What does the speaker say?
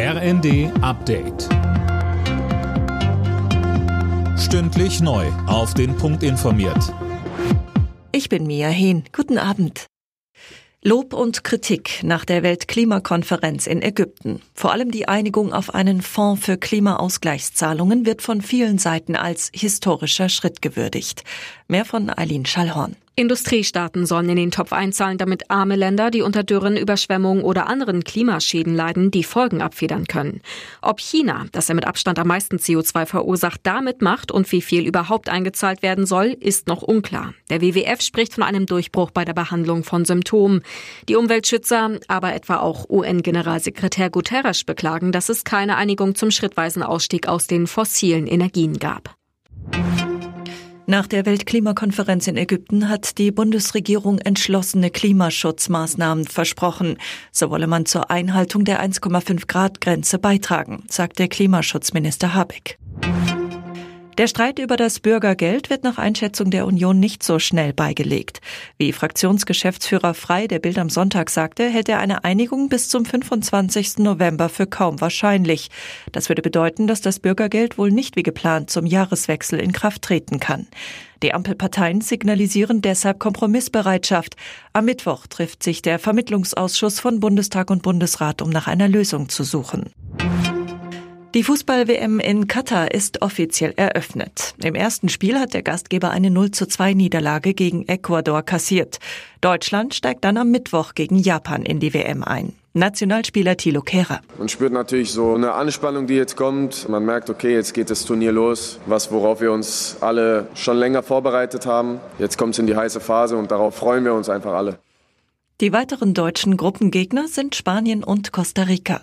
RND Update. Stündlich neu. Auf den Punkt informiert. Ich bin Mia Hehn. Guten Abend. Lob und Kritik nach der Weltklimakonferenz in Ägypten. Vor allem die Einigung auf einen Fonds für Klimaausgleichszahlungen wird von vielen Seiten als historischer Schritt gewürdigt. Mehr von Eileen Schallhorn. Industriestaaten sollen in den Topf einzahlen, damit arme Länder, die unter Dürren, Überschwemmungen oder anderen Klimaschäden leiden, die Folgen abfedern können. Ob China, das ja mit Abstand am meisten CO2 verursacht, damit macht und wie viel überhaupt eingezahlt werden soll, ist noch unklar. Der WWF spricht von einem Durchbruch bei der Behandlung von Symptomen. Die Umweltschützer, aber etwa auch UN-Generalsekretär Guterres beklagen, dass es keine Einigung zum schrittweisen Ausstieg aus den fossilen Energien gab. Nach der Weltklimakonferenz in Ägypten hat die Bundesregierung entschlossene Klimaschutzmaßnahmen versprochen. So wolle man zur Einhaltung der 1,5 Grad Grenze beitragen, sagt der Klimaschutzminister Habeck. Der Streit über das Bürgergeld wird nach Einschätzung der Union nicht so schnell beigelegt. Wie Fraktionsgeschäftsführer Frei der Bild am Sonntag sagte, hält er eine Einigung bis zum 25. November für kaum wahrscheinlich. Das würde bedeuten, dass das Bürgergeld wohl nicht wie geplant zum Jahreswechsel in Kraft treten kann. Die Ampelparteien signalisieren deshalb Kompromissbereitschaft. Am Mittwoch trifft sich der Vermittlungsausschuss von Bundestag und Bundesrat, um nach einer Lösung zu suchen. Die Fußball-WM in Katar ist offiziell eröffnet. Im ersten Spiel hat der Gastgeber eine 0 zu 2 Niederlage gegen Ecuador kassiert. Deutschland steigt dann am Mittwoch gegen Japan in die WM ein. Nationalspieler Thilo Kehrer. Man spürt natürlich so eine Anspannung, die jetzt kommt. Man merkt, okay, jetzt geht das Turnier los, was worauf wir uns alle schon länger vorbereitet haben. Jetzt kommt es in die heiße Phase und darauf freuen wir uns einfach alle. Die weiteren deutschen Gruppengegner sind Spanien und Costa Rica.